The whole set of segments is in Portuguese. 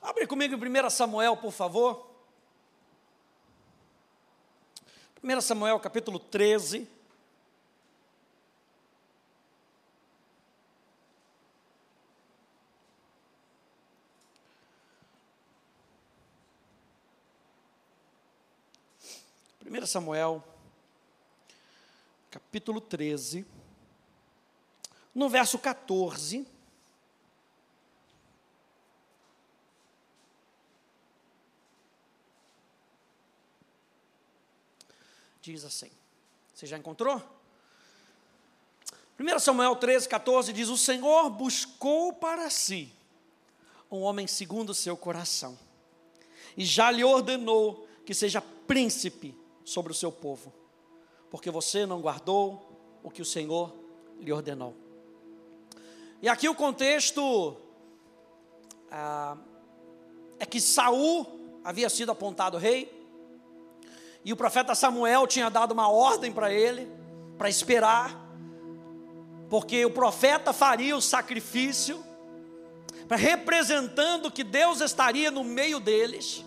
Abre comigo em 1 Samuel, por favor. 1 Samuel capítulo 13. Primeira Samuel, capítulo 13, no verso 14. Diz assim. Você já encontrou? 1 Samuel 13, 14 diz: O Senhor buscou para si um homem segundo o seu coração, e já lhe ordenou que seja príncipe sobre o seu povo, porque você não guardou o que o Senhor lhe ordenou. E aqui o contexto ah, é que Saul havia sido apontado rei, e o profeta Samuel tinha dado uma ordem para ele, para esperar, porque o profeta faria o sacrifício, representando que Deus estaria no meio deles,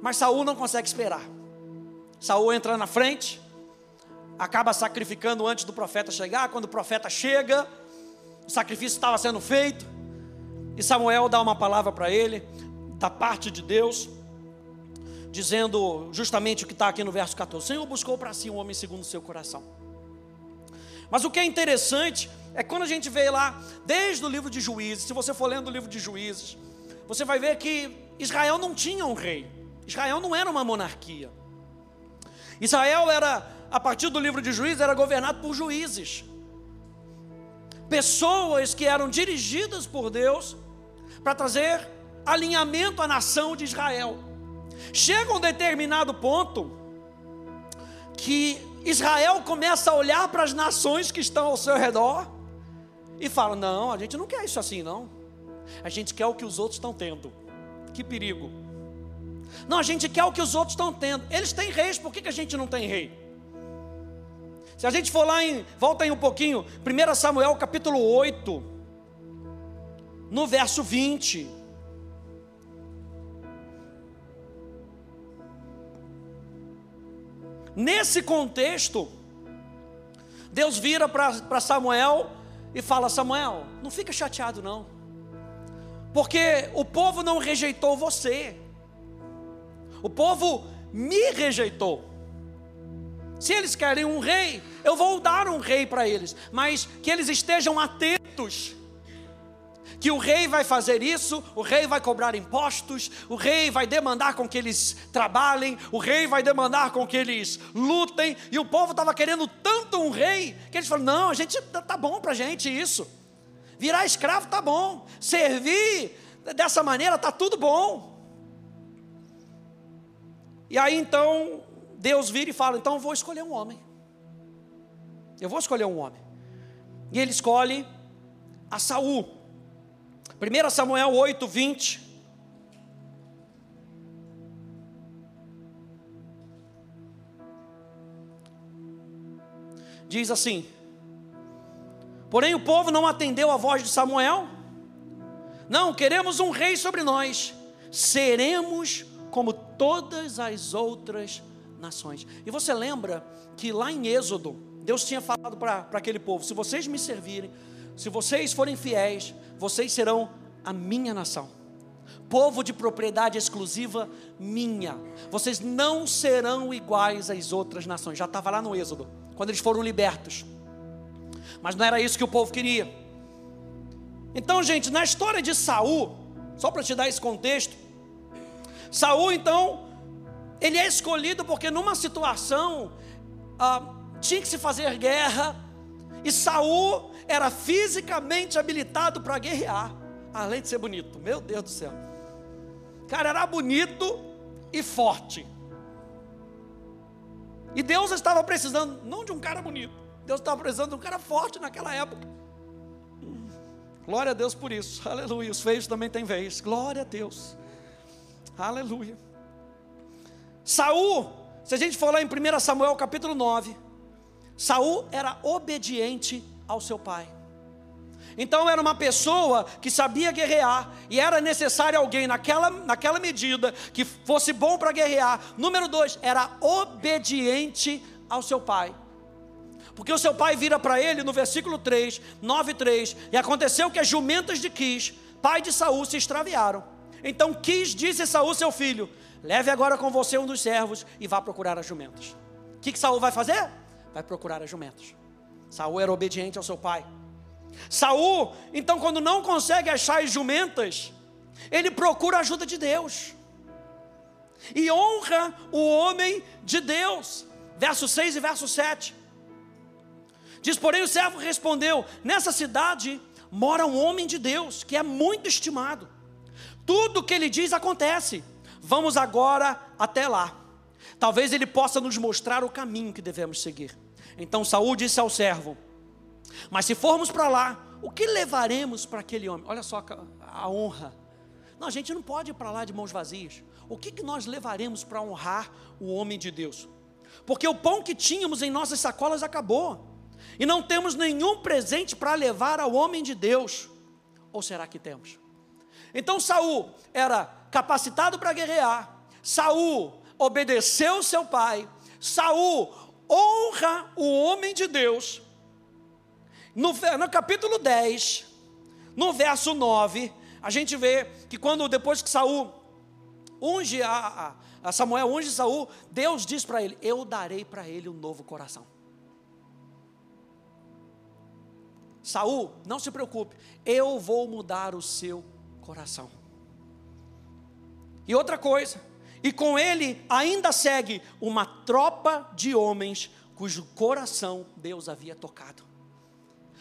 mas Saul não consegue esperar. Saul entra na frente, acaba sacrificando antes do profeta chegar. Quando o profeta chega, o sacrifício estava sendo feito, e Samuel dá uma palavra para ele, da parte de Deus dizendo justamente o que está aqui no verso 14: O Senhor buscou para si um homem segundo o seu coração. Mas o que é interessante é quando a gente vê lá, desde o livro de Juízes, se você for lendo o livro de Juízes, você vai ver que Israel não tinha um rei, Israel não era uma monarquia. Israel era, a partir do livro de Juízes, era governado por juízes, pessoas que eram dirigidas por Deus para trazer alinhamento à nação de Israel. Chega um determinado ponto que Israel começa a olhar para as nações que estão ao seu redor e fala: Não, a gente não quer isso assim, não. A gente quer o que os outros estão tendo. Que perigo. Não, a gente quer o que os outros estão tendo. Eles têm reis, por que, que a gente não tem rei? Se a gente for lá em, volta aí um pouquinho, 1 Samuel capítulo 8, no verso 20. Nesse contexto, Deus vira para Samuel e fala: Samuel, não fica chateado não, porque o povo não rejeitou você, o povo me rejeitou. Se eles querem um rei, eu vou dar um rei para eles, mas que eles estejam atentos que o rei vai fazer isso, o rei vai cobrar impostos, o rei vai demandar com que eles trabalhem, o rei vai demandar com que eles lutem, e o povo estava querendo tanto um rei, que eles falaram: não, a gente tá, tá bom para a gente isso, virar escravo tá bom, servir dessa maneira tá tudo bom. E aí então Deus vira e fala: então vou escolher um homem, eu vou escolher um homem, e ele escolhe a Saul. 1 Samuel 8, 20. Diz assim: Porém o povo não atendeu a voz de Samuel. Não, queremos um rei sobre nós. Seremos como todas as outras nações. E você lembra que lá em Êxodo, Deus tinha falado para aquele povo: se vocês me servirem, se vocês forem fiéis, vocês serão a minha nação, povo de propriedade exclusiva minha. Vocês não serão iguais às outras nações. Já estava lá no Êxodo, quando eles foram libertos. Mas não era isso que o povo queria. Então, gente, na história de Saul, só para te dar esse contexto, Saul, então, ele é escolhido porque numa situação ah, tinha que se fazer guerra e Saul era fisicamente habilitado para guerrear, além de ser bonito. Meu Deus do céu. Cara, era bonito e forte. E Deus estava precisando, não de um cara bonito, Deus estava precisando de um cara forte naquela época. Glória a Deus por isso, aleluia. Os feios também têm vez, glória a Deus, aleluia. Saul, se a gente for lá em 1 Samuel capítulo 9, Saul era obediente ao seu pai. Então era uma pessoa que sabia guerrear e era necessário alguém naquela, naquela medida que fosse bom para guerrear. Número dois, era obediente ao seu pai. Porque o seu pai vira para ele no versículo 3, 9 3, e aconteceu que as jumentas de Quis, pai de Saul, se extraviaram. Então Quis disse a Saul, seu filho: Leve agora com você um dos servos e vá procurar as jumentas. O que, que Saul vai fazer? Vai procurar as jumentas. Saul era obediente ao seu pai. Saul, então, quando não consegue achar as jumentas, ele procura a ajuda de Deus. E honra o homem de Deus. Verso 6 e verso 7. Diz, porém, o servo respondeu: Nessa cidade mora um homem de Deus, que é muito estimado. Tudo que ele diz acontece. Vamos agora até lá. Talvez ele possa nos mostrar o caminho que devemos seguir. Então Saul disse ao servo: Mas se formos para lá, o que levaremos para aquele homem? Olha só a honra. Não, a gente não pode ir para lá de mãos vazias. O que, que nós levaremos para honrar o homem de Deus? Porque o pão que tínhamos em nossas sacolas acabou e não temos nenhum presente para levar ao homem de Deus. Ou será que temos? Então Saul era capacitado para guerrear. Saul obedeceu seu pai. Saul honra o homem de Deus. No, no capítulo 10, no verso 9, a gente vê que quando depois que Saul unge a, a, a Samuel unge Saul, Deus diz para ele: Eu darei para ele um novo coração. Saul, não se preocupe, eu vou mudar o seu coração. E outra coisa, e com ele ainda segue uma tropa de homens cujo coração Deus havia tocado.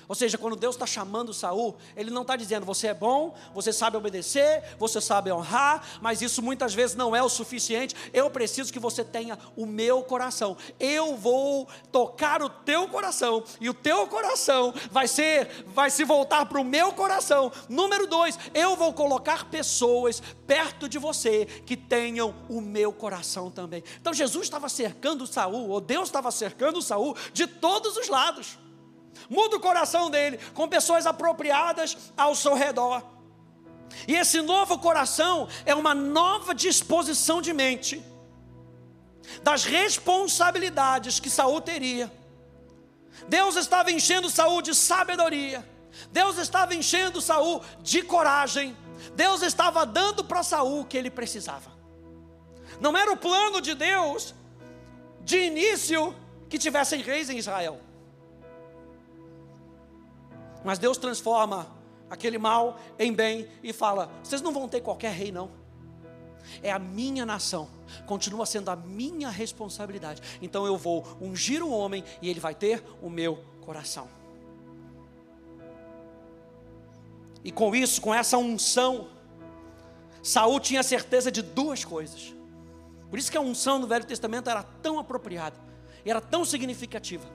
Ou seja, quando Deus está chamando Saul, Ele não está dizendo você é bom, você sabe obedecer, você sabe honrar, mas isso muitas vezes não é o suficiente. Eu preciso que você tenha o meu coração. Eu vou tocar o teu coração e o teu coração vai ser, vai se voltar para o meu coração. Número dois, eu vou colocar pessoas perto de você que tenham o meu coração também. Então Jesus estava cercando Saul, ou Deus estava cercando Saul de todos os lados muda o coração dele com pessoas apropriadas ao seu redor. E esse novo coração é uma nova disposição de mente das responsabilidades que Saul teria. Deus estava enchendo Saul de sabedoria. Deus estava enchendo Saul de coragem. Deus estava dando para Saul o que ele precisava. Não era o plano de Deus de início que tivessem reis em Israel. Mas Deus transforma aquele mal em bem e fala: vocês não vão ter qualquer rei, não. É a minha nação, continua sendo a minha responsabilidade. Então eu vou ungir um homem e ele vai ter o meu coração. E com isso, com essa unção, Saul tinha certeza de duas coisas. Por isso que a unção no Velho Testamento era tão apropriada, era tão significativa.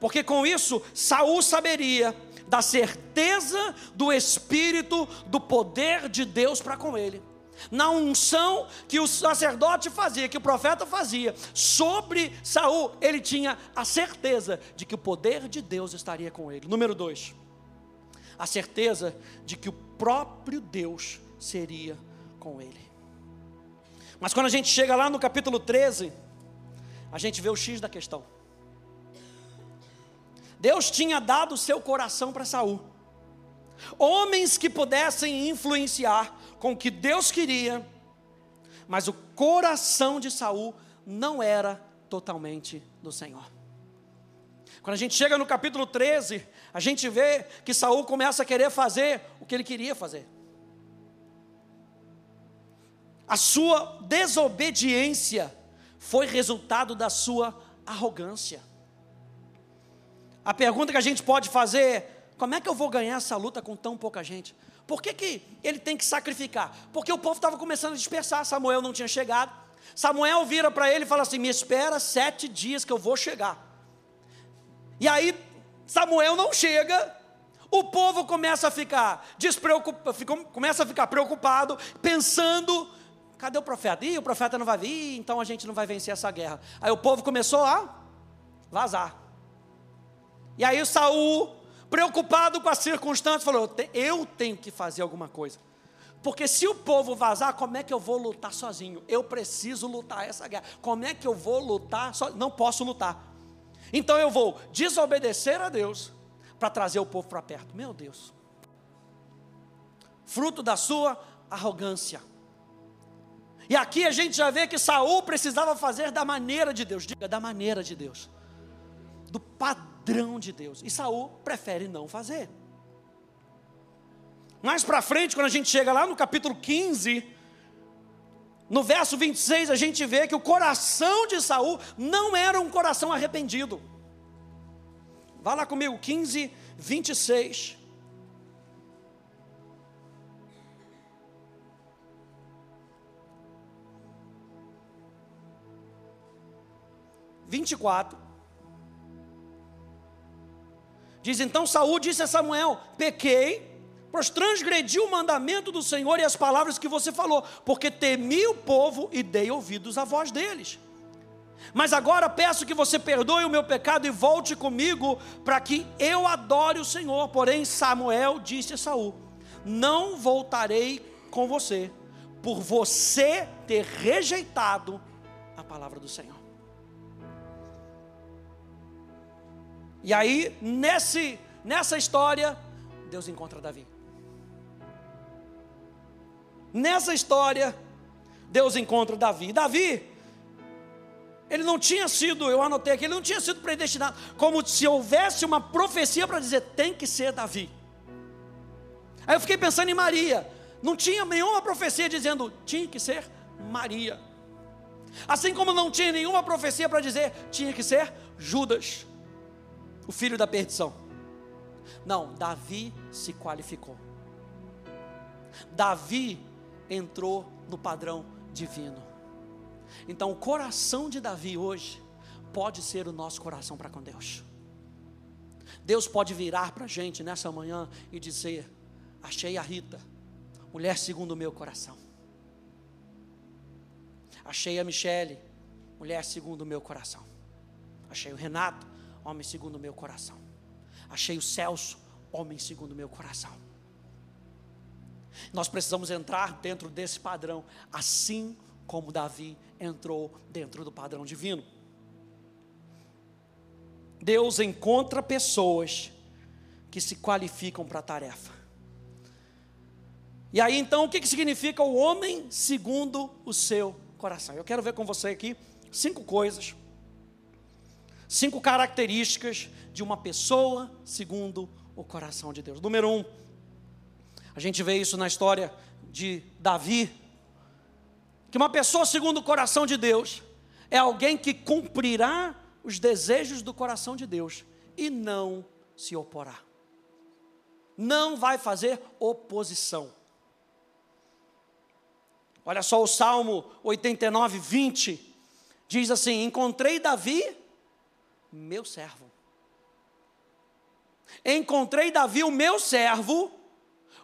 Porque com isso Saul saberia da certeza do Espírito, do poder de Deus para com ele. Na unção que o sacerdote fazia, que o profeta fazia sobre Saul, ele tinha a certeza de que o poder de Deus estaria com ele. Número dois, a certeza de que o próprio Deus seria com ele. Mas quando a gente chega lá no capítulo 13, a gente vê o X da questão. Deus tinha dado o seu coração para Saul. Homens que pudessem influenciar com o que Deus queria, mas o coração de Saul não era totalmente do Senhor. Quando a gente chega no capítulo 13, a gente vê que Saul começa a querer fazer o que ele queria fazer. A sua desobediência foi resultado da sua arrogância. A pergunta que a gente pode fazer é: como é que eu vou ganhar essa luta com tão pouca gente? Por que, que ele tem que sacrificar? Porque o povo estava começando a dispersar, Samuel não tinha chegado. Samuel vira para ele e fala assim: Me espera sete dias que eu vou chegar. E aí, Samuel não chega, o povo começa a ficar despreocupado, começa a ficar preocupado, pensando: cadê o profeta? Ih, o profeta não vai vir, então a gente não vai vencer essa guerra. Aí o povo começou a vazar. E aí Saul preocupado com as circunstâncias, falou: eu tenho que fazer alguma coisa. Porque se o povo vazar, como é que eu vou lutar sozinho? Eu preciso lutar essa guerra. Como é que eu vou lutar? Não posso lutar. Então eu vou desobedecer a Deus para trazer o povo para perto. Meu Deus. Fruto da sua arrogância. E aqui a gente já vê que Saul precisava fazer da maneira de Deus. Diga, da maneira de Deus. Do padrão de Deus. E Saul prefere não fazer. Mais para frente, quando a gente chega lá no capítulo 15, no verso 26, a gente vê que o coração de Saul não era um coração arrependido. Vá lá comigo, 15, 26. Vinte e quatro. Diz então Saul disse a Samuel: Pequei pois transgredi o mandamento do Senhor e as palavras que você falou, porque temi o povo e dei ouvidos à voz deles. Mas agora peço que você perdoe o meu pecado e volte comigo para que eu adore o Senhor. Porém, Samuel disse a Saul: Não voltarei com você, por você ter rejeitado a palavra do Senhor. E aí, nesse, nessa história, Deus encontra Davi. Nessa história, Deus encontra Davi. Davi, ele não tinha sido, eu anotei aqui, ele não tinha sido predestinado, como se houvesse uma profecia para dizer, tem que ser Davi. Aí eu fiquei pensando em Maria, não tinha nenhuma profecia dizendo, tinha que ser Maria. Assim como não tinha nenhuma profecia para dizer, tinha que ser Judas, o filho da perdição. Não, Davi se qualificou. Davi entrou no padrão divino. Então, o coração de Davi hoje pode ser o nosso coração para com Deus. Deus pode virar para a gente nessa manhã e dizer: Achei a Rita, mulher segundo o meu coração. Achei a Michele, mulher segundo o meu coração. Achei o Renato, homem segundo o meu coração. Achei o Celso, homem segundo o meu coração. Nós precisamos entrar dentro desse padrão, assim como Davi entrou dentro do padrão divino. Deus encontra pessoas que se qualificam para a tarefa. E aí então, o que, que significa o homem segundo o seu coração? Eu quero ver com você aqui cinco coisas, cinco características de uma pessoa segundo o coração de Deus. Número um, a gente vê isso na história de Davi, que uma pessoa segundo o coração de Deus é alguém que cumprirá os desejos do coração de Deus e não se oporá. Não vai fazer oposição. Olha só o Salmo 89, 20. Diz assim: Encontrei Davi, meu servo. Encontrei Davi, o meu servo,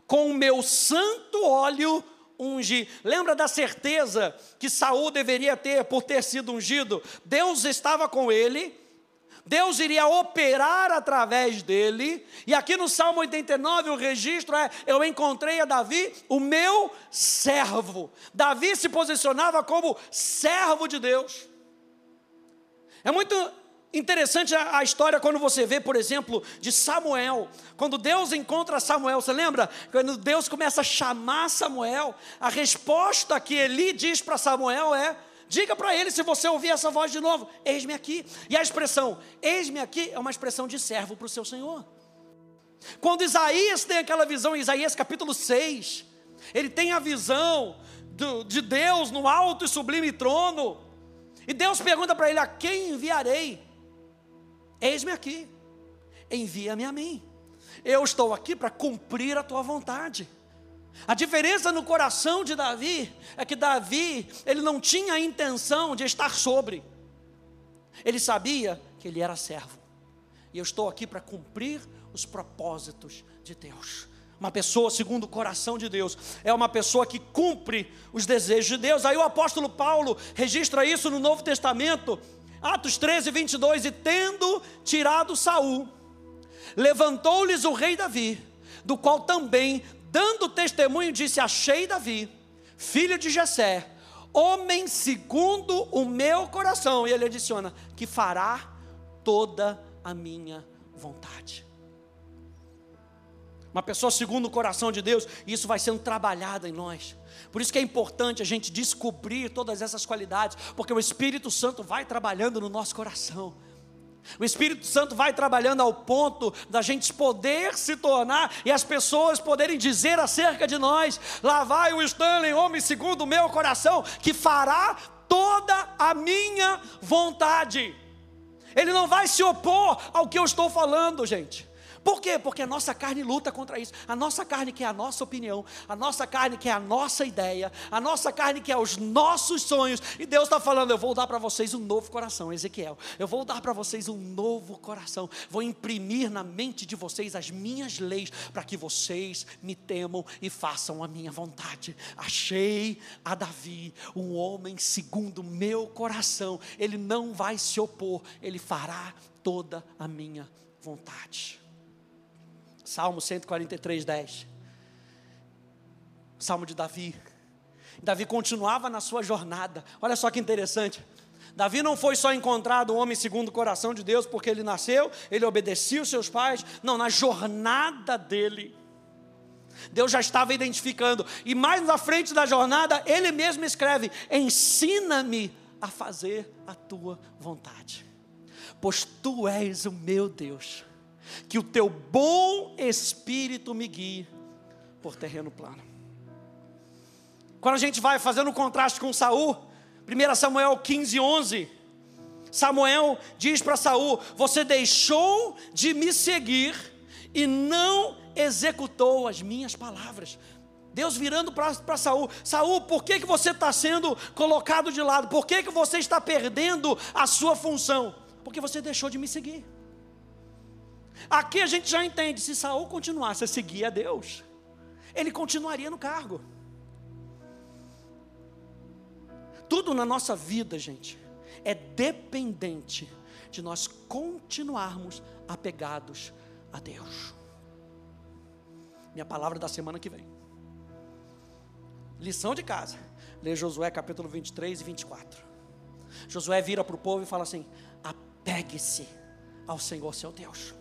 com o meu santo óleo ungi. Lembra da certeza que Saul deveria ter por ter sido ungido? Deus estava com ele. Deus iria operar através dele, e aqui no Salmo 89 o registro é: Eu encontrei a Davi, o meu servo. Davi se posicionava como servo de Deus. É muito Interessante a, história quando você vê, por exemplo, de Samuel. Quando Deus encontra Samuel, você lembra? Quando Deus começa a chamar Samuel, a resposta que Eli diz para Samuel é: diga para ele se você ouvir essa voz de novo, eis-me aqui. E a expressão eis-me aqui é uma expressão de servo para o seu Senhor. Quando Isaías tem aquela visão, Isaías capítulo 6, ele tem a visão do, de Deus no alto e sublime trono. E Deus pergunta para ele: a quem enviarei? Eis-me aqui, envia-me a mim. Eu estou aqui para cumprir a tua vontade. A diferença no coração de Davi é que Davi, ele não tinha a intenção de estar sobre. Ele sabia que ele era servo. E eu estou aqui para cumprir os propósitos de Deus. Uma pessoa segundo o coração de Deus é uma pessoa que cumpre os desejos de Deus. Aí o apóstolo Paulo registra isso no Novo Testamento Atos 13, 22, e tendo tirado Saul, levantou-lhes o rei Davi, do qual também, dando testemunho, disse: Achei Davi, filho de Jessé, homem segundo o meu coração. E ele adiciona: que fará toda a minha vontade. Uma pessoa segundo o coração de Deus, e isso vai sendo trabalhado em nós. Por isso que é importante a gente descobrir todas essas qualidades, porque o Espírito Santo vai trabalhando no nosso coração. O Espírito Santo vai trabalhando ao ponto da gente poder se tornar e as pessoas poderem dizer acerca de nós: lá vai o Stanley, homem segundo o meu coração, que fará toda a minha vontade. Ele não vai se opor ao que eu estou falando, gente. Por quê? Porque a nossa carne luta contra isso. A nossa carne quer a nossa opinião, a nossa carne quer a nossa ideia, a nossa carne quer os nossos sonhos. E Deus está falando: eu vou dar para vocês um novo coração, Ezequiel. Eu vou dar para vocês um novo coração. Vou imprimir na mente de vocês as minhas leis, para que vocês me temam e façam a minha vontade. Achei a Davi, um homem segundo meu coração. Ele não vai se opor, ele fará toda a minha vontade. Salmo 143, 10. Salmo de Davi. Davi continuava na sua jornada. Olha só que interessante. Davi não foi só encontrado um homem segundo o coração de Deus, porque ele nasceu, ele obedecia os seus pais. Não, na jornada dele. Deus já estava identificando. E mais na frente da jornada, ele mesmo escreve: Ensina-me a fazer a tua vontade, pois tu és o meu Deus que o teu bom espírito me guie por terreno plano. Quando a gente vai fazendo um contraste com Saul, 1 Samuel 15, 11, Samuel diz para Saul: Você deixou de me seguir e não executou as minhas palavras. Deus virando para Saul, Saul, por que, que você está sendo colocado de lado? Por que, que você está perdendo a sua função? Porque você deixou de me seguir. Aqui a gente já entende, se Saul continuasse a seguir a Deus, ele continuaria no cargo. Tudo na nossa vida, gente, é dependente de nós continuarmos apegados a Deus. Minha palavra da semana que vem. Lição de casa. Lê Josué capítulo 23 e 24. Josué vira para o povo e fala assim: apegue-se ao Senhor seu Deus.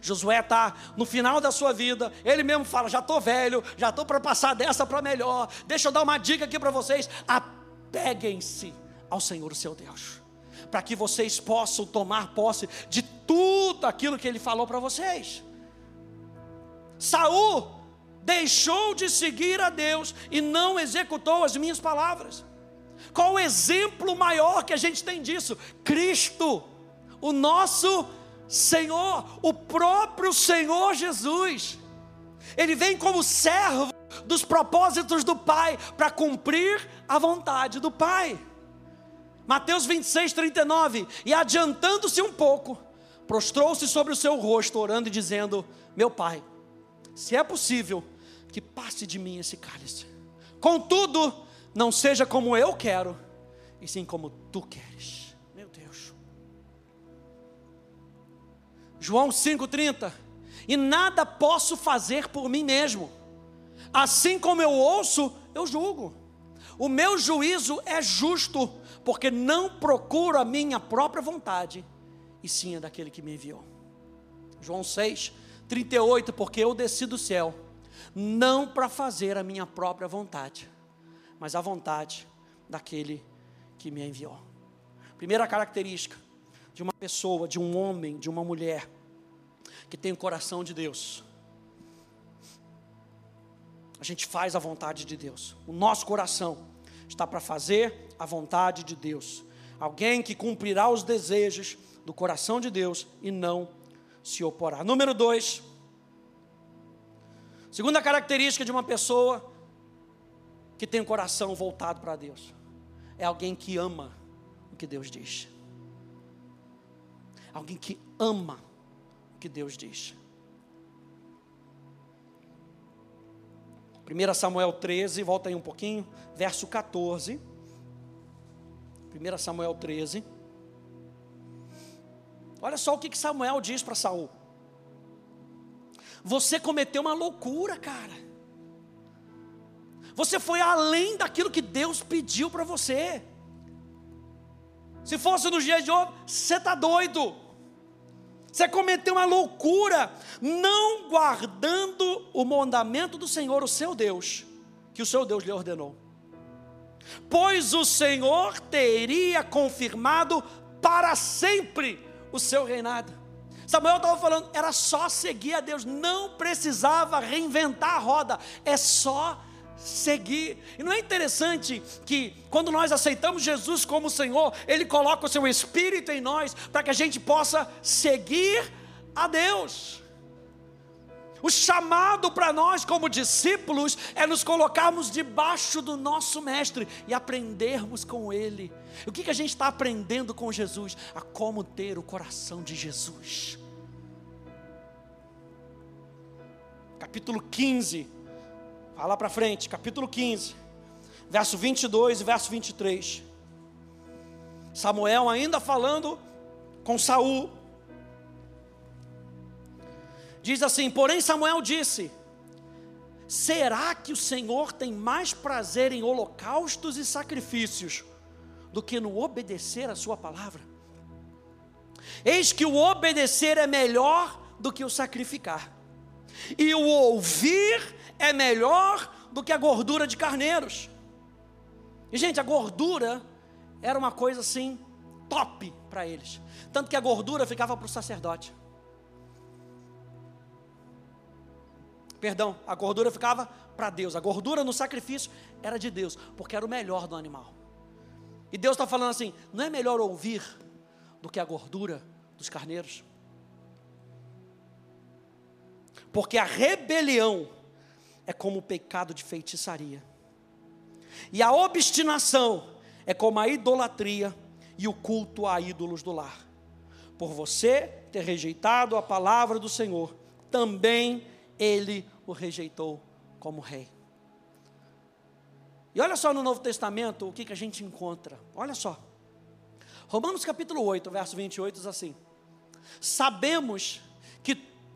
Josué está no final da sua vida, ele mesmo fala: já estou velho, já estou para passar dessa para melhor. Deixa eu dar uma dica aqui para vocês: apeguem-se ao Senhor, seu Deus, para que vocês possam tomar posse de tudo aquilo que ele falou para vocês. Saul deixou de seguir a Deus e não executou as minhas palavras. Qual o exemplo maior que a gente tem disso? Cristo, o nosso Senhor, o próprio Senhor Jesus. Ele vem como servo dos propósitos do Pai para cumprir a vontade do Pai. Mateus 26, 39. E adiantando-se um pouco, prostrou-se sobre o seu rosto, orando e dizendo: Meu Pai, se é possível, que passe de mim esse cálice. Contudo, não seja como eu quero, e sim como tu queres. João 5,30. E nada posso fazer por mim mesmo. Assim como eu ouço, eu julgo. O meu juízo é justo, porque não procuro a minha própria vontade, e sim a daquele que me enviou. João 6, 38, porque eu desci do céu, não para fazer a minha própria vontade, mas a vontade daquele que me enviou. Primeira característica de uma pessoa, de um homem, de uma mulher que tem o coração de Deus. A gente faz a vontade de Deus. O nosso coração está para fazer a vontade de Deus. Alguém que cumprirá os desejos do coração de Deus e não se oporá. Número dois. Segunda característica de uma pessoa que tem o coração voltado para Deus é alguém que ama o que Deus diz. Alguém que ama que Deus diz. 1 Samuel 13, volta aí um pouquinho, verso 14. 1 Samuel 13. Olha só o que Samuel diz para Saul. você cometeu uma loucura, cara. Você foi além daquilo que Deus pediu para você. Se fosse nos dias de hoje, você está doido. Você cometeu uma loucura, não guardando o mandamento do Senhor, o seu Deus, que o seu Deus lhe ordenou. Pois o Senhor teria confirmado para sempre o seu reinado. Samuel estava falando, era só seguir a Deus, não precisava reinventar a roda, é só seguir. E não é interessante que quando nós aceitamos Jesus como Senhor, Ele coloca o seu Espírito em nós para que a gente possa seguir a Deus. O chamado para nós como discípulos é nos colocarmos debaixo do nosso Mestre e aprendermos com Ele. O que, que a gente está aprendendo com Jesus? A como ter o coração de Jesus. Capítulo 15, Vai lá para frente, capítulo 15, verso 22 e verso 23. Samuel ainda falando com Saul. Diz assim: Porém, Samuel disse: Será que o Senhor tem mais prazer em holocaustos e sacrifícios do que no obedecer a Sua palavra? Eis que o obedecer é melhor do que o sacrificar, e o ouvir é melhor do que a gordura de carneiros. E, gente, a gordura era uma coisa assim, top para eles. Tanto que a gordura ficava para o sacerdote. Perdão, a gordura ficava para Deus. A gordura no sacrifício era de Deus, porque era o melhor do animal. E Deus está falando assim: não é melhor ouvir do que a gordura dos carneiros? Porque a rebelião é como o pecado de feitiçaria. E a obstinação é como a idolatria e o culto a ídolos do lar. Por você ter rejeitado a palavra do Senhor, também ele o rejeitou como rei. E olha só no Novo Testamento o que, que a gente encontra. Olha só. Romanos capítulo 8, verso 28 diz assim: Sabemos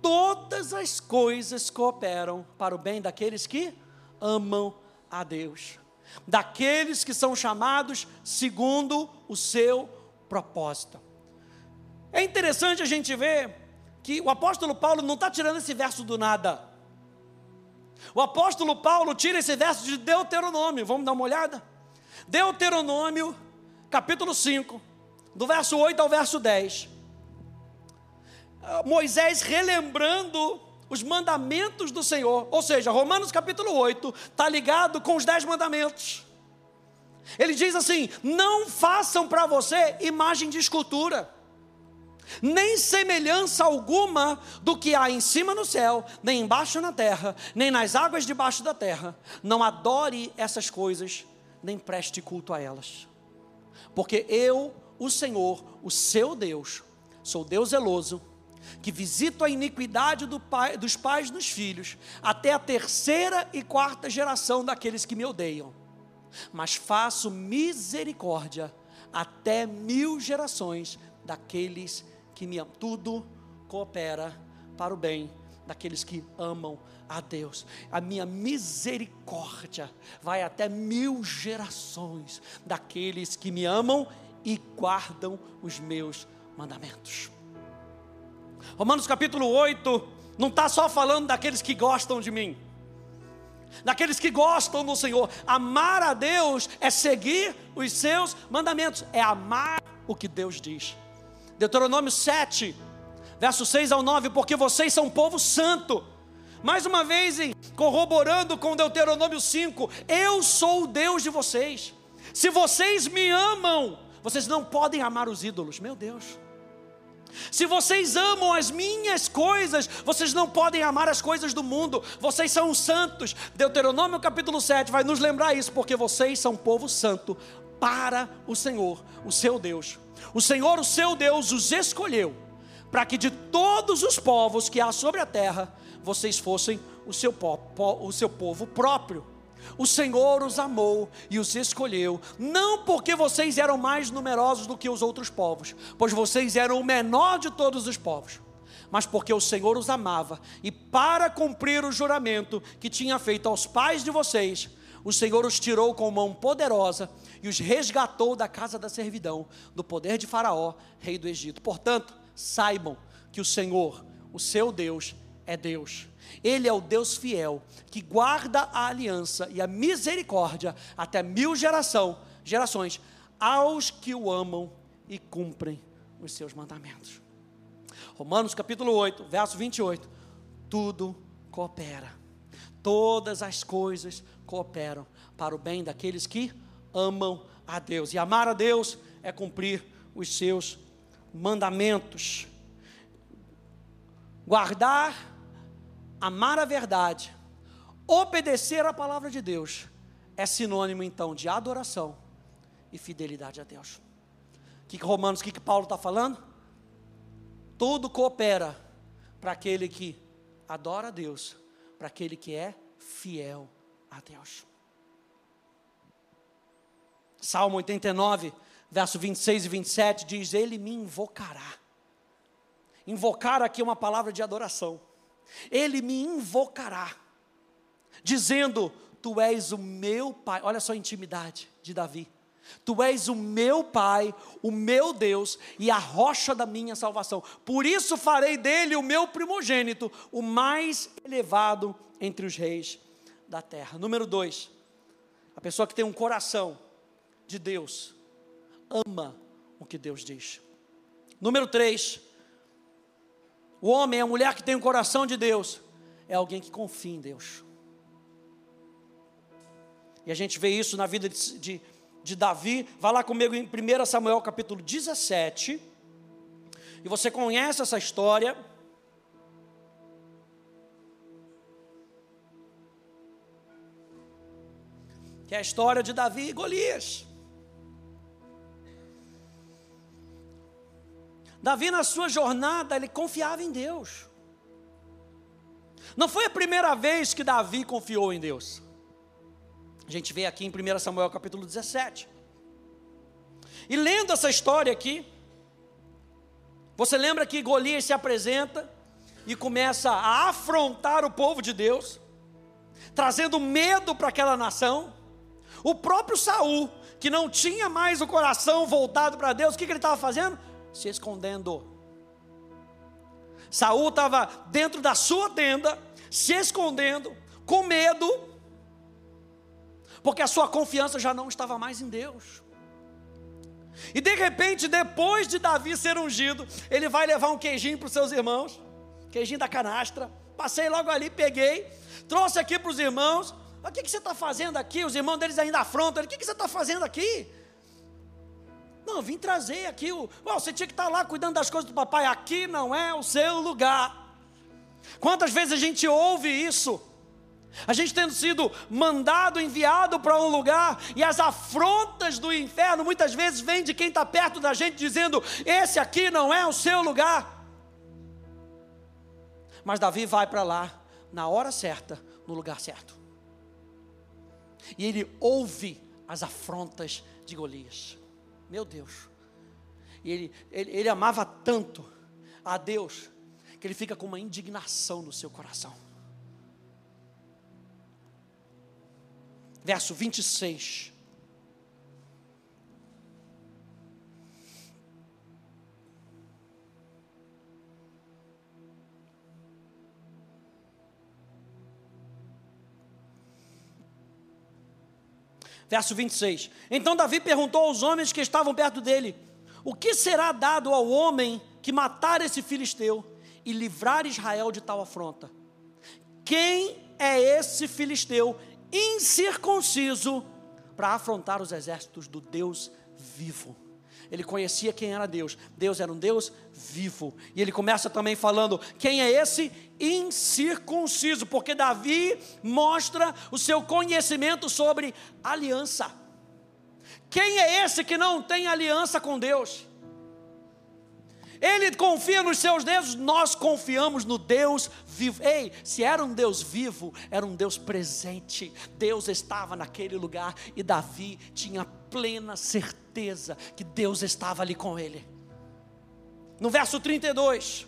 todas as coisas cooperam para o bem daqueles que amam a Deus, daqueles que são chamados segundo o seu propósito. É interessante a gente ver que o apóstolo Paulo não está tirando esse verso do nada. O apóstolo Paulo tira esse verso de Deuteronômio, vamos dar uma olhada? Deuteronômio, capítulo 5, do verso 8 ao verso 10. Moisés relembrando os mandamentos do Senhor, ou seja, Romanos capítulo 8 está ligado com os dez mandamentos. Ele diz assim: não façam para você imagem de escultura, nem semelhança alguma do que há em cima no céu, nem embaixo na terra, nem nas águas debaixo da terra. Não adore essas coisas, nem preste culto a elas, porque eu, o Senhor, o seu Deus, sou Deus zeloso que visito a iniquidade do pai, dos pais nos filhos, até a terceira e quarta geração daqueles que me odeiam. Mas faço misericórdia até mil gerações daqueles que me amam. Tudo coopera para o bem daqueles que amam a Deus. A minha misericórdia vai até mil gerações daqueles que me amam e guardam os meus mandamentos. Romanos capítulo 8 não está só falando daqueles que gostam de mim, daqueles que gostam do Senhor. Amar a Deus é seguir os seus mandamentos, é amar o que Deus diz. Deuteronômio 7, verso 6 ao 9: Porque vocês são um povo santo. Mais uma vez, corroborando com Deuteronômio 5, eu sou o Deus de vocês. Se vocês me amam, vocês não podem amar os ídolos. Meu Deus. Se vocês amam as minhas coisas, vocês não podem amar as coisas do mundo. Vocês são santos. Deuteronômio capítulo 7 vai nos lembrar isso, porque vocês são povo santo para o Senhor, o seu Deus. O Senhor, o seu Deus, os escolheu para que de todos os povos que há sobre a terra, vocês fossem o seu, o seu povo próprio. O Senhor os amou e os escolheu, não porque vocês eram mais numerosos do que os outros povos, pois vocês eram o menor de todos os povos, mas porque o Senhor os amava, e para cumprir o juramento que tinha feito aos pais de vocês, o Senhor os tirou com mão poderosa e os resgatou da casa da servidão, do poder de Faraó, rei do Egito. Portanto, saibam que o Senhor, o seu Deus, é Deus. Ele é o Deus fiel, que guarda a aliança e a misericórdia até mil geração, gerações, aos que o amam e cumprem os seus mandamentos. Romanos capítulo 8, verso 28. Tudo coopera. Todas as coisas cooperam para o bem daqueles que amam a Deus. E amar a Deus é cumprir os seus mandamentos. Guardar, amar a verdade, obedecer a palavra de Deus é sinônimo então de adoração e fidelidade a Deus. O que, que Romanos, o que, que Paulo está falando? Tudo coopera para aquele que adora a Deus, para aquele que é fiel a Deus. Salmo 89, verso 26 e 27 diz: Ele me invocará. Invocar aqui é uma palavra de adoração. Ele me invocará, dizendo: Tu és o meu Pai. Olha só a intimidade de Davi. Tu és o meu Pai, o meu Deus e a rocha da minha salvação. Por isso farei dele o meu primogênito, o mais elevado entre os reis da terra. Número dois, a pessoa que tem um coração de Deus, ama o que Deus diz. Número três, o homem, a mulher que tem um coração de Deus, é alguém que confia em Deus. E a gente vê isso na vida de, de de Davi. Vá lá comigo em 1 Samuel capítulo 17. E você conhece essa história. Que é a história de Davi e Golias. Davi, na sua jornada, ele confiava em Deus. Não foi a primeira vez que Davi confiou em Deus. A gente vê aqui em 1 Samuel capítulo 17. E lendo essa história aqui, você lembra que Golias se apresenta e começa a afrontar o povo de Deus, trazendo medo para aquela nação. O próprio Saul, que não tinha mais o coração voltado para Deus, o que, que ele estava fazendo? Se escondendo. Saul estava dentro da sua tenda, se escondendo, com medo, porque a sua confiança já não estava mais em Deus. E de repente, depois de Davi ser ungido, ele vai levar um queijinho para os seus irmãos, queijinho da canastra. Passei logo ali, peguei, trouxe aqui para os irmãos. O que, que você está fazendo aqui? Os irmãos deles ainda afrontam. O que, que você está fazendo aqui? Não, eu vim trazer aqui. O, você tinha que estar tá lá cuidando das coisas do papai. Aqui não é o seu lugar. Quantas vezes a gente ouve isso? A gente tendo sido mandado, enviado para um lugar, e as afrontas do inferno muitas vezes vêm de quem está perto da gente, dizendo: Esse aqui não é o seu lugar. Mas Davi vai para lá, na hora certa, no lugar certo. E ele ouve as afrontas de Golias. Meu Deus. E ele, ele, ele amava tanto a Deus, que ele fica com uma indignação no seu coração. verso 26. Verso 26. Então Davi perguntou aos homens que estavam perto dele: O que será dado ao homem que matar esse filisteu e livrar Israel de tal afronta? Quem é esse filisteu incircunciso para afrontar os exércitos do Deus vivo. Ele conhecia quem era Deus. Deus era um Deus vivo. E ele começa também falando: quem é esse incircunciso? Porque Davi mostra o seu conhecimento sobre aliança. Quem é esse que não tem aliança com Deus? Ele confia nos seus deuses, nós confiamos no Deus vivo. Ei, se era um Deus vivo, era um Deus presente. Deus estava naquele lugar e Davi tinha plena certeza que Deus estava ali com ele. No verso 32,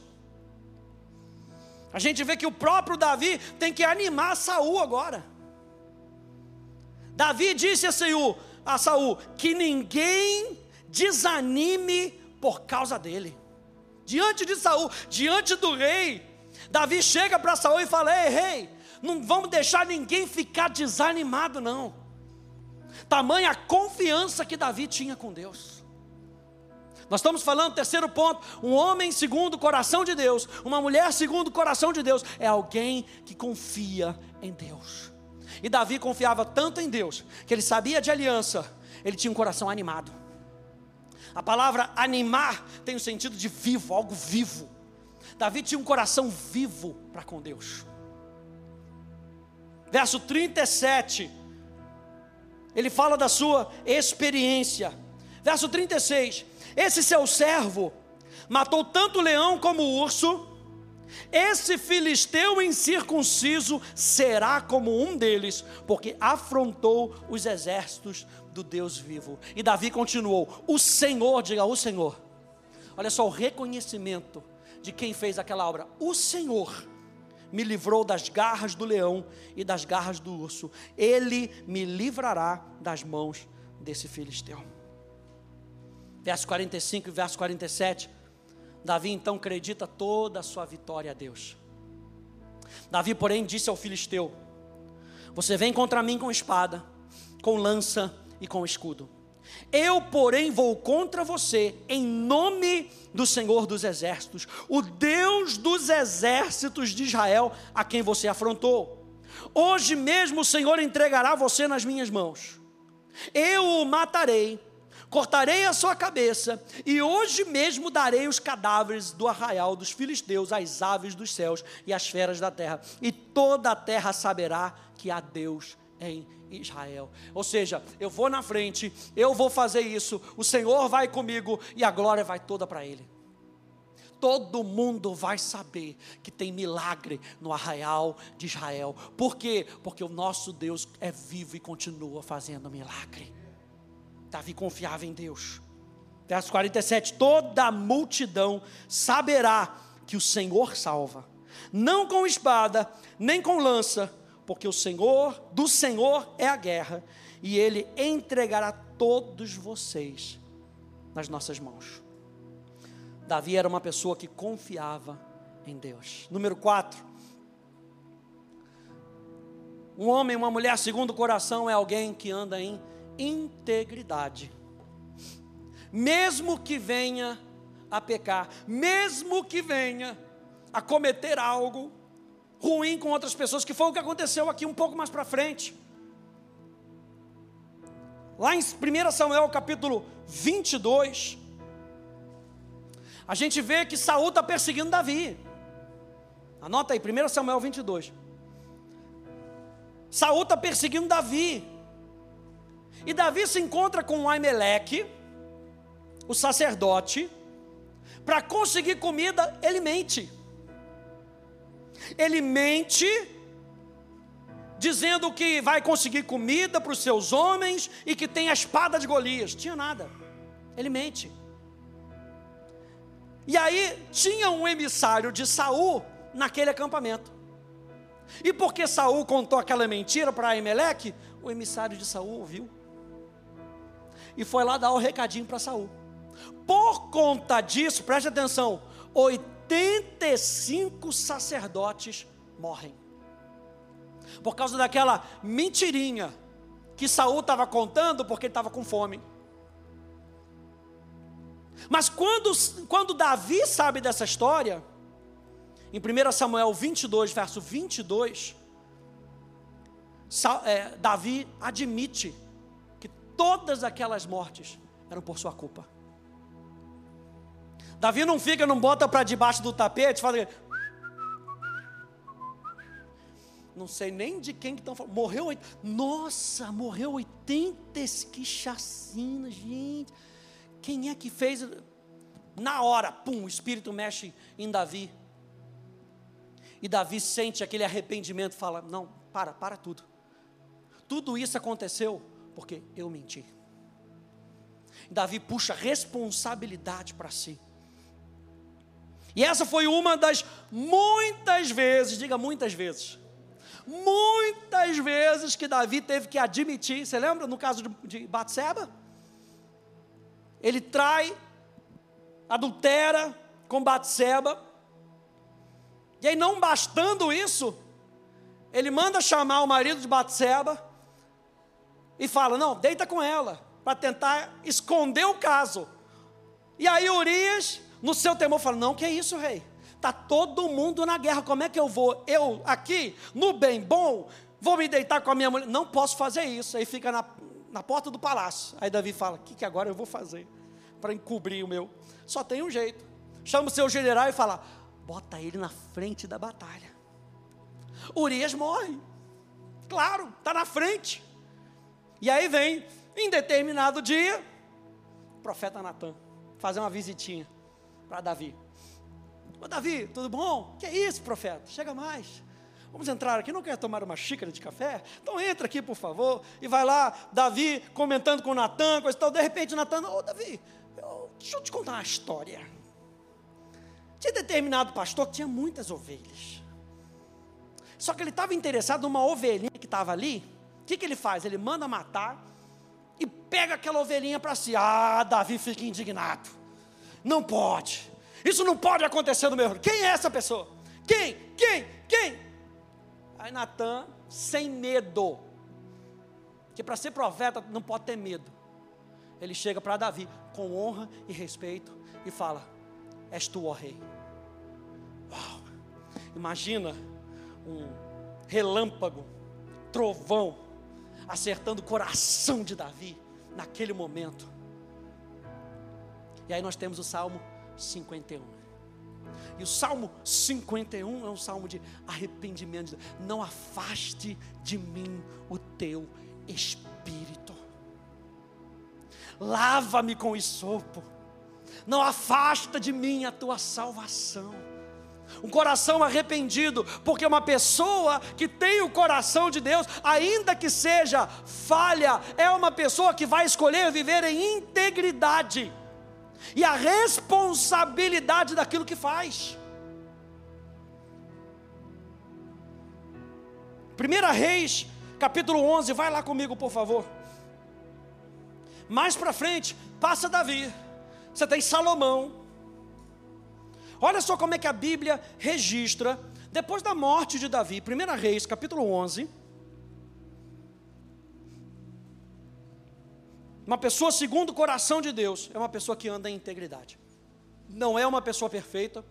A gente vê que o próprio Davi tem que animar Saul agora. Davi disse a Saul, a Saul que ninguém desanime por causa dele. Diante de Saul, diante do rei, Davi chega para Saul e fala: Ei, rei, não vamos deixar ninguém ficar desanimado, não. Tamanha confiança que Davi tinha com Deus. Nós estamos falando, terceiro ponto, um homem segundo o coração de Deus, uma mulher segundo o coração de Deus, é alguém que confia em Deus. E Davi confiava tanto em Deus, que ele sabia de aliança, ele tinha um coração animado. A palavra animar tem o sentido de vivo, algo vivo. Davi tinha um coração vivo para com Deus. Verso 37, ele fala da sua experiência. Verso 36, esse seu servo matou tanto o leão como o urso. Esse filisteu incircunciso será como um deles, porque afrontou os exércitos do Deus vivo. E Davi continuou: O Senhor, diga o Senhor. Olha só o reconhecimento de quem fez aquela obra. O Senhor me livrou das garras do leão e das garras do urso. Ele me livrará das mãos desse filisteu verso 45 e verso 47. Davi então acredita toda a sua vitória a Deus. Davi, porém, disse ao filisteu: Você vem contra mim com espada, com lança e com escudo. Eu, porém, vou contra você em nome do Senhor dos Exércitos, o Deus dos exércitos de Israel, a quem você afrontou. Hoje mesmo o Senhor entregará você nas minhas mãos. Eu o matarei cortarei a sua cabeça, e hoje mesmo darei os cadáveres do arraial dos filisteus às aves dos céus e às feras da terra, e toda a terra saberá que há Deus em Israel. Ou seja, eu vou na frente, eu vou fazer isso, o Senhor vai comigo e a glória vai toda para Ele. Todo mundo vai saber que tem milagre no arraial de Israel. Por quê? Porque o nosso Deus é vivo e continua fazendo milagre. Davi confiava em Deus. Verso 47: toda a multidão saberá que o Senhor salva, não com espada, nem com lança, porque o Senhor, do Senhor é a guerra, e ele entregará todos vocês nas nossas mãos. Davi era uma pessoa que confiava em Deus. Número 4. Um homem, uma mulher segundo o coração é alguém que anda em integridade. Mesmo que venha a pecar, mesmo que venha a cometer algo ruim com outras pessoas, que foi o que aconteceu aqui um pouco mais para frente. Lá em 1 Samuel capítulo 22, a gente vê que Saul está perseguindo Davi. Anota aí, 1 Samuel 22. Saul está perseguindo Davi. E Davi se encontra com Aimeleque, o sacerdote, para conseguir comida, ele mente. Ele mente, dizendo que vai conseguir comida para os seus homens e que tem a espada de Golias. Tinha nada. Ele mente. E aí tinha um emissário de Saul naquele acampamento. E porque Saul contou aquela mentira para Aimeleque, o emissário de Saul ouviu e foi lá dar o recadinho para Saul. Por conta disso, preste atenção, 85 sacerdotes morrem. Por causa daquela mentirinha que Saul estava contando porque ele estava com fome. Mas quando, quando Davi sabe dessa história, em 1 Samuel 22, verso 22, é, Davi admite todas aquelas mortes eram por sua culpa. Davi não fica, não bota para debaixo do tapete, fala. Não sei nem de quem que estão falando. Morreu. Nossa, morreu 80. Que chacina, gente. Quem é que fez? Na hora, pum, o Espírito mexe em Davi. E Davi sente aquele arrependimento, fala: Não, para, para tudo. Tudo isso aconteceu porque eu menti. Davi puxa responsabilidade para si. E essa foi uma das muitas vezes, diga muitas vezes, muitas vezes que Davi teve que admitir. Você lembra no caso de Batseba? Ele trai, adultera com Batseba. E aí, não bastando isso, ele manda chamar o marido de Batseba e fala: Não, deita com ela, para tentar esconder o caso. E aí, Urias, no seu temor, fala: Não, que é isso, rei? Está todo mundo na guerra, como é que eu vou? Eu aqui, no bem bom, vou me deitar com a minha mulher? Não posso fazer isso. Aí fica na, na porta do palácio. Aí Davi fala: O que, que agora eu vou fazer para encobrir o meu? Só tem um jeito. Chama o seu general e fala: Bota ele na frente da batalha. Urias morre. Claro, está na frente. E aí vem, em determinado dia, o profeta Natan fazer uma visitinha para Davi. Ô Davi, tudo bom? Que é isso, profeta? Chega mais. Vamos entrar aqui, não quer tomar uma xícara de café? Então entra aqui, por favor. E vai lá, Davi comentando com Natan, coisa e tal. De repente, Natan, ô Davi, eu, deixa eu te contar uma história. Tinha determinado pastor que tinha muitas ovelhas. Só que ele estava interessado numa ovelhinha que estava ali. O que, que ele faz? Ele manda matar e pega aquela ovelhinha para si. Ah, Davi fica indignado. Não pode. Isso não pode acontecer no meu. Quem é essa pessoa? Quem? Quem? Quem? Aí Natan, sem medo, que para ser profeta não pode ter medo. Ele chega para Davi com honra e respeito e fala: És tu, ó rei. Uau! Imagina um relâmpago, trovão, acertando o coração de Davi naquele momento. E aí nós temos o Salmo 51. E o Salmo 51 é um salmo de arrependimento. Não afaste de mim o teu espírito. Lava-me com isopo. Não afasta de mim a tua salvação. Um coração arrependido, porque uma pessoa que tem o coração de Deus, ainda que seja falha, é uma pessoa que vai escolher viver em integridade e a responsabilidade daquilo que faz. 1 Reis, capítulo 11, vai lá comigo, por favor. Mais para frente, passa Davi. Você tem Salomão. Olha só como é que a Bíblia registra, depois da morte de Davi, 1 Reis, capítulo 11. Uma pessoa segundo o coração de Deus é uma pessoa que anda em integridade. Não é uma pessoa perfeita.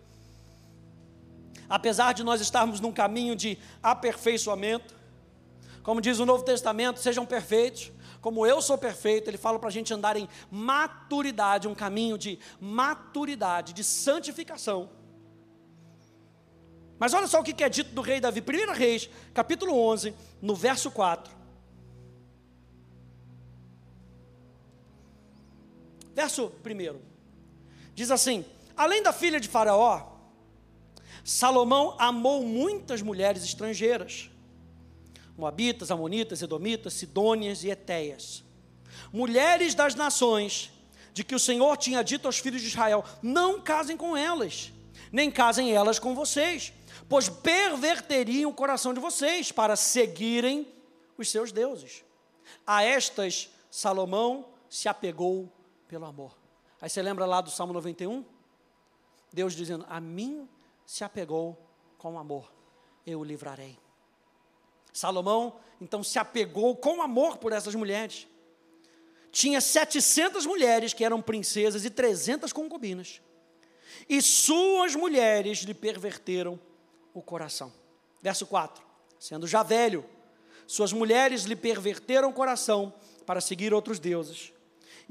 Apesar de nós estarmos num caminho de aperfeiçoamento, como diz o Novo Testamento, sejam perfeitos, como eu sou perfeito, ele fala para a gente andar em maturidade, um caminho de maturidade, de santificação. Mas olha só o que é dito do rei Davi, 1 Reis, capítulo 11, no verso 4. Verso 1. Diz assim: Além da filha de Faraó, Salomão amou muitas mulheres estrangeiras, Moabitas, Amonitas, Edomitas, Sidônias e Etéias, mulheres das nações, de que o Senhor tinha dito aos filhos de Israel: Não casem com elas, nem casem elas com vocês, pois perverteriam o coração de vocês para seguirem os seus deuses. A estas Salomão se apegou pelo amor. Aí você lembra lá do Salmo 91? Deus dizendo: A mim se apegou com amor, eu o livrarei. Salomão então se apegou com amor por essas mulheres. Tinha 700 mulheres que eram princesas e 300 concubinas. E suas mulheres lhe perverteram o coração. Verso 4: Sendo já velho, suas mulheres lhe perverteram o coração para seguir outros deuses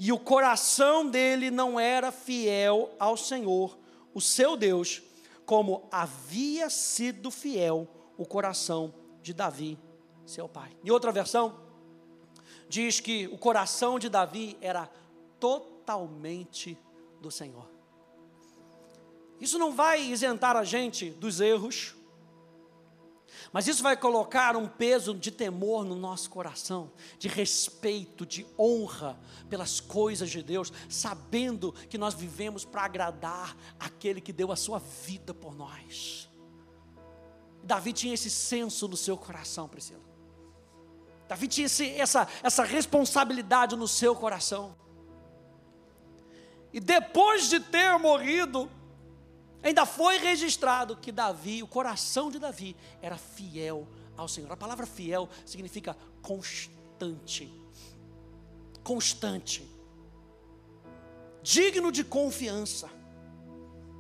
e o coração dele não era fiel ao Senhor, o seu Deus, como havia sido fiel o coração de Davi, seu pai. E outra versão diz que o coração de Davi era totalmente do Senhor. Isso não vai isentar a gente dos erros, Mas isso vai colocar um peso de temor no nosso coração, de respeito, de honra pelas coisas de Deus, sabendo que nós vivemos para agradar aquele que deu a sua vida por nós. Davi tinha esse senso no seu coração, Priscila. Davi tinha esse, essa, essa responsabilidade no seu coração. E depois de ter morrido, ainda foi registrado que Davi, o coração de Davi, era fiel ao Senhor. A palavra fiel significa constante. Constante. Digno de confiança.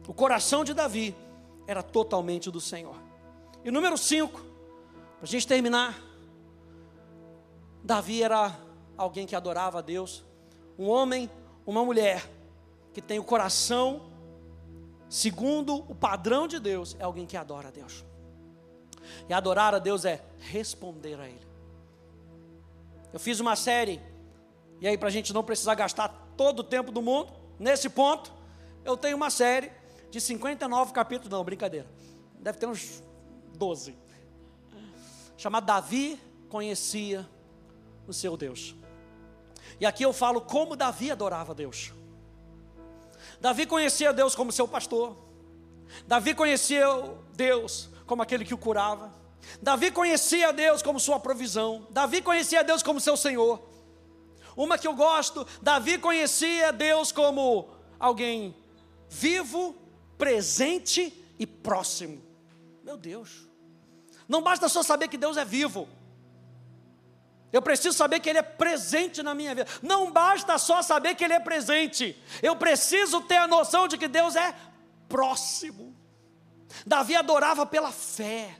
O coração de Davi era totalmente do Senhor. E número 5, para a gente terminar, Davi era alguém que adorava a Deus, um homem, uma mulher que tem o coração segundo o padrão de Deus, é alguém que adora a Deus. E adorar a Deus é responder a Ele. Eu fiz uma série, e aí, para a gente não precisar gastar todo o tempo do mundo, nesse ponto, eu tenho uma série de 59 capítulos, não, brincadeira, deve ter uns 12, chamada Davi Conhecia o Seu Deus. E aqui eu falo como Davi adorava Deus. Davi conhecia Deus como seu pastor. Davi conhecia Deus como aquele que o curava. Davi conhecia Deus como sua provisão. Davi conhecia Deus como seu Senhor. Uma que eu gosto, Davi conhecia Deus como alguém vivo, presente e próximo. Meu Deus. Não basta só saber que Deus é vivo. Eu preciso saber que Ele é presente na minha vida. Não basta só saber que Ele é presente. Eu preciso ter a noção de que Deus é próximo. Davi adorava pela fé.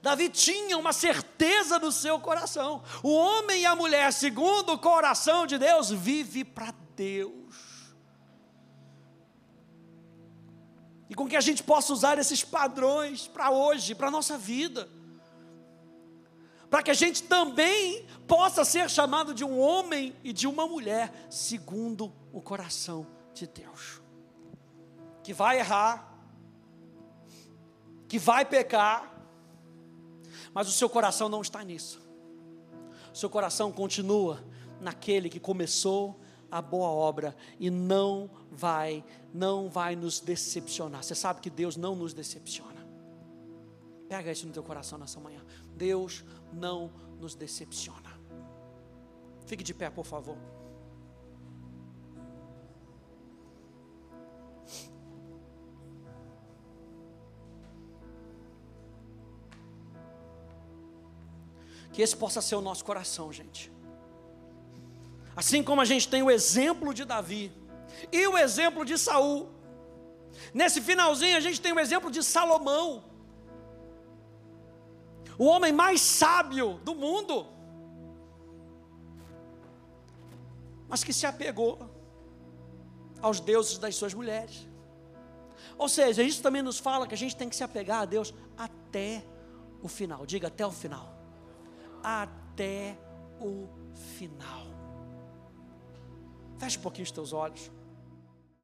Davi tinha uma certeza no seu coração. O homem e a mulher, segundo o coração de Deus, vive para Deus. E com que a gente possa usar esses padrões para hoje, para a nossa vida para que a gente também possa ser chamado de um homem e de uma mulher segundo o coração de Deus. Que vai errar, que vai pecar, mas o seu coração não está nisso. O seu coração continua naquele que começou a boa obra e não vai, não vai nos decepcionar. Você sabe que Deus não nos decepciona. Pega isso no teu coração nessa manhã. Deus não nos decepciona. Fique de pé, por favor. Que esse possa ser o nosso coração, gente. Assim como a gente tem o exemplo de Davi e o exemplo de Saul. Nesse finalzinho a gente tem o exemplo de Salomão o homem mais sábio do mundo, mas que se apegou aos deuses das suas mulheres. Ou seja, isso também nos fala que a gente tem que se apegar a Deus até o final. Diga até o final. Até o final. Feche um pouquinho os teus olhos.